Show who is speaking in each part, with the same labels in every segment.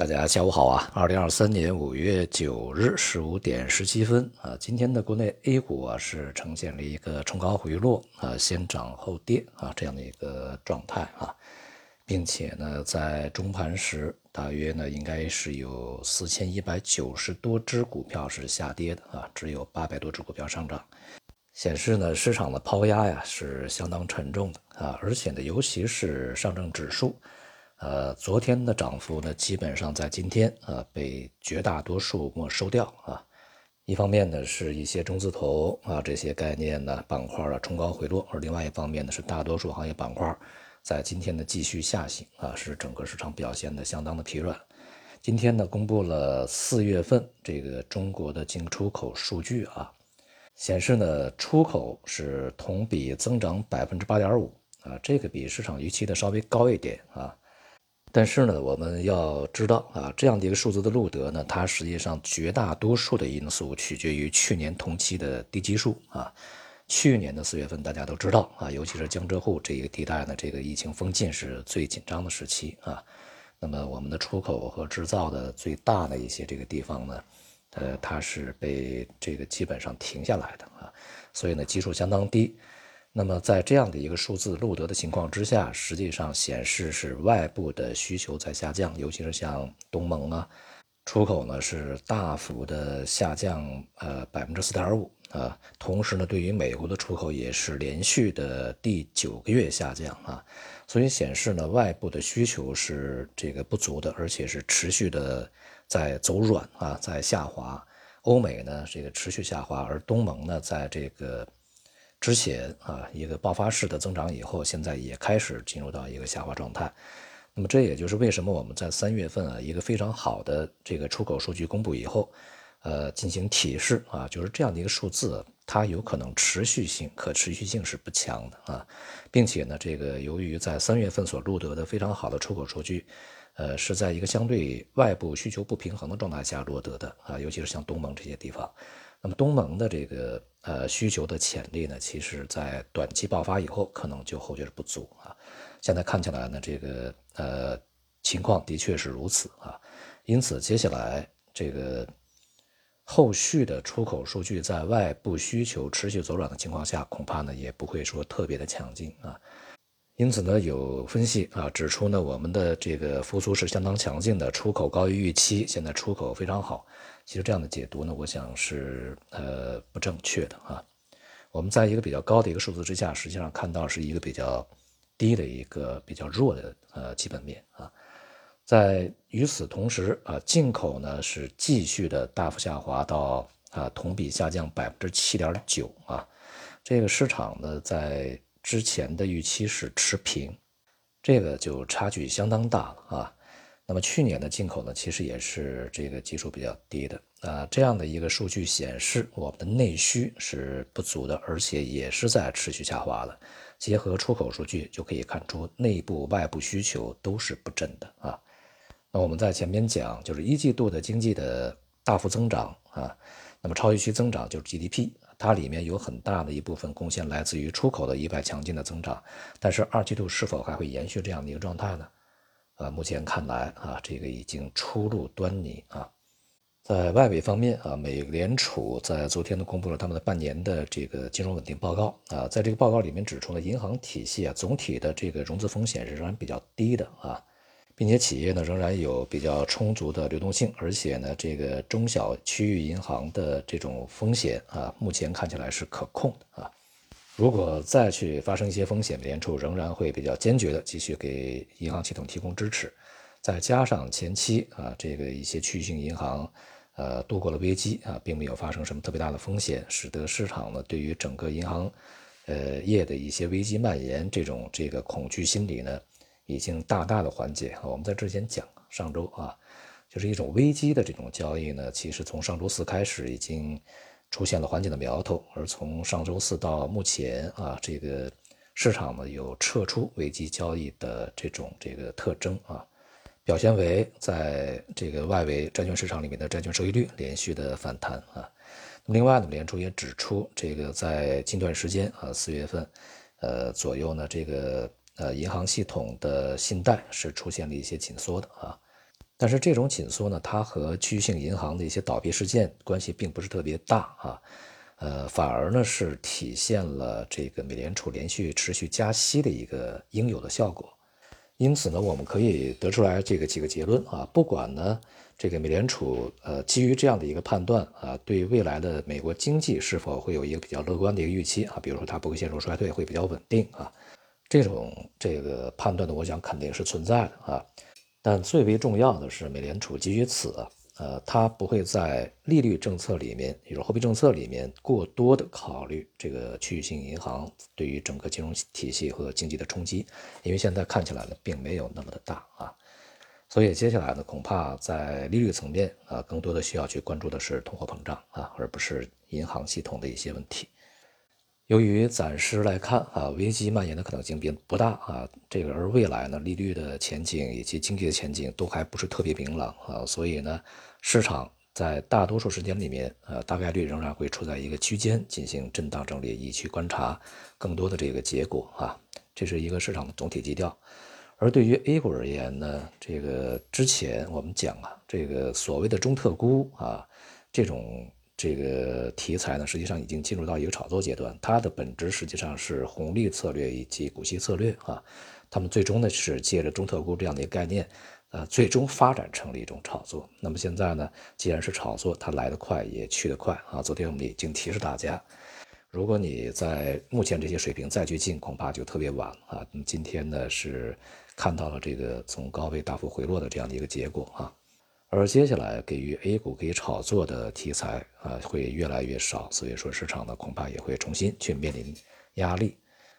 Speaker 1: 大家下午好啊！二零二三年五月九日十五点十七分啊，今天的国内 A 股啊是呈现了一个冲高回落啊，先涨后跌啊这样的一个状态啊，并且呢，在中盘时大约呢应该是有四千一百九十多只股票是下跌的啊，只有八百多只股票上涨，显示呢市场的抛压呀是相当沉重的啊，而且呢，尤其是上证指数。呃，昨天的涨幅呢，基本上在今天啊被绝大多数没收掉啊。一方面呢，是一些中字头啊这些概念呢板块的冲高回落，而另外一方面呢，是大多数行业板块在今天的继续下行啊，使整个市场表现的相当的疲软。今天呢，公布了四月份这个中国的进出口数据啊，显示呢出口是同比增长百分之八点五啊，这个比市场预期的稍微高一点啊。但是呢，我们要知道啊，这样的一个数字的录得呢，它实际上绝大多数的因素取决于去年同期的低基数啊。去年的四月份大家都知道啊，尤其是江浙沪这一个地带呢，这个疫情封禁是最紧张的时期啊。那么我们的出口和制造的最大的一些这个地方呢，呃，它是被这个基本上停下来的啊，所以呢，基数相当低。那么在这样的一个数字录得的情况之下，实际上显示是外部的需求在下降，尤其是像东盟啊，出口呢是大幅的下降，呃百分之四点五啊。同时呢，对于美国的出口也是连续的第九个月下降啊，所以显示呢外部的需求是这个不足的，而且是持续的在走软啊，在下滑。欧美呢这个持续下滑，而东盟呢在这个。之前啊，一个爆发式的增长以后，现在也开始进入到一个下滑状态。那么这也就是为什么我们在三月份啊，一个非常好的这个出口数据公布以后，呃，进行提示啊，就是这样的一个数字，它有可能持续性、可持续性是不强的啊，并且呢，这个由于在三月份所录得的非常好的出口数据，呃，是在一个相对外部需求不平衡的状态下落得的啊，尤其是像东盟这些地方。那么东盟的这个呃需求的潜力呢，其实在短期爆发以后，可能就后劲不足啊。现在看起来呢，这个呃情况的确是如此啊。因此，接下来这个后续的出口数据在外部需求持续走软的情况下，恐怕呢也不会说特别的强劲啊。因此呢，有分析啊指出呢，我们的这个复苏是相当强劲的，出口高于预期，现在出口非常好。其实这样的解读呢，我想是呃不正确的啊。我们在一个比较高的一个数字之下，实际上看到是一个比较低的一个比较弱的呃基本面啊。在与此同时啊，进口呢是继续的大幅下滑到啊同比下降百分之七点九啊。这个市场呢在之前的预期是持平，这个就差距相当大了啊。那么去年的进口呢，其实也是这个基数比较低的啊。这样的一个数据显示，我们的内需是不足的，而且也是在持续下滑的。结合出口数据就可以看出，内部外部需求都是不振的啊。那我们在前面讲，就是一季度的经济的大幅增长啊，那么超预期增长就是 GDP，它里面有很大的一部分贡献来自于出口的意外强劲的增长。但是二季度是否还会延续这样的一个状态呢？啊，目前看来啊，这个已经初露端倪啊。在外围方面啊，美联储在昨天呢公布了他们的半年的这个金融稳定报告啊，在这个报告里面指出呢，银行体系啊总体的这个融资风险仍然比较低的啊，并且企业呢仍然有比较充足的流动性，而且呢这个中小区域银行的这种风险啊，目前看起来是可控的啊。如果再去发生一些风险，美联储仍然会比较坚决的继续给银行系统提供支持。再加上前期啊，这个一些区域性银行，呃，度过了危机啊，并没有发生什么特别大的风险，使得市场呢对于整个银行，呃业的一些危机蔓延这种这个恐惧心理呢，已经大大的缓解。我们在之前讲上周啊，就是一种危机的这种交易呢，其实从上周四开始已经。出现了缓解的苗头，而从上周四到目前啊，这个市场呢有撤出危机交易的这种这个特征啊，表现为在这个外围债券市场里面的债券收益率连续的反弹啊。那么另外呢，联储也指出，这个在近段时间啊，四月份呃左右呢，这个呃银行系统的信贷是出现了一些紧缩的啊。但是这种紧缩呢，它和区域性银行的一些倒闭事件关系并不是特别大啊，呃，反而呢是体现了这个美联储连续持续加息的一个应有的效果。因此呢，我们可以得出来这个几个结论啊，不管呢这个美联储呃基于这样的一个判断啊，对未来的美国经济是否会有一个比较乐观的一个预期啊，比如说它不会陷入衰退，会比较稳定啊，这种这个判断呢，我想肯定是存在的啊。但最为重要的是，美联储基于此，呃，它不会在利率政策里面，也就是货币政策里面过多的考虑这个区域性银行对于整个金融体系和经济的冲击，因为现在看起来呢，并没有那么的大啊。所以接下来呢，恐怕在利率层面啊，更多的需要去关注的是通货膨胀啊，而不是银行系统的一些问题。由于暂时来看啊，危机蔓延的可能性并不大啊，这个而未来呢，利率的前景以及经济的前景都还不是特别明朗啊，所以呢，市场在大多数时间里面，呃，大概率仍然会处在一个区间进行震荡整理，以去观察更多的这个结果啊，这是一个市场的总体基调。而对于 A 股而言呢，这个之前我们讲啊，这个所谓的中特估啊，这种。这个题材呢，实际上已经进入到一个炒作阶段，它的本质实际上是红利策略以及股息策略啊，他们最终呢是借着中特估这样的一个概念，呃，最终发展成了一种炒作。那么现在呢，既然是炒作，它来得快也去得快啊。昨天我们已经提示大家，如果你在目前这些水平再去进，恐怕就特别晚啊。今天呢是看到了这个从高位大幅回落的这样的一个结果啊。而接下来给予 A 股可以炒作的题材啊，会越来越少，所以说市场呢恐怕也会重新去面临压力。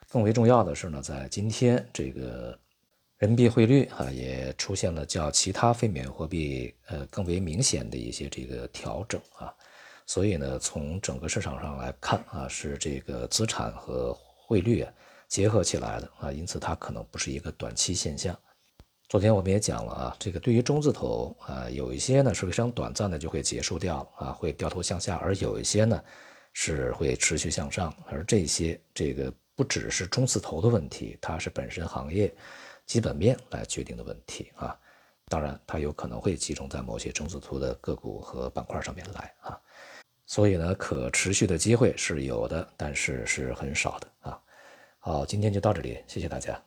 Speaker 1: 更为重要的是呢，在今天这个人民币汇率啊也出现了较其他非美元货币呃更为明显的一些这个调整啊，所以呢从整个市场上来看啊，是这个资产和汇率啊结合起来的啊，因此它可能不是一个短期现象。昨天我们也讲了啊，这个对于中字头啊，有一些呢是非常短暂的就会结束掉啊，会掉头向下，而有一些呢是会持续向上，而这些这个不只是中字头的问题，它是本身行业基本面来决定的问题啊。当然，它有可能会集中在某些中字头的个股和板块上面来啊。所以呢，可持续的机会是有的，但是是很少的啊。好，今天就到这里，谢谢大家。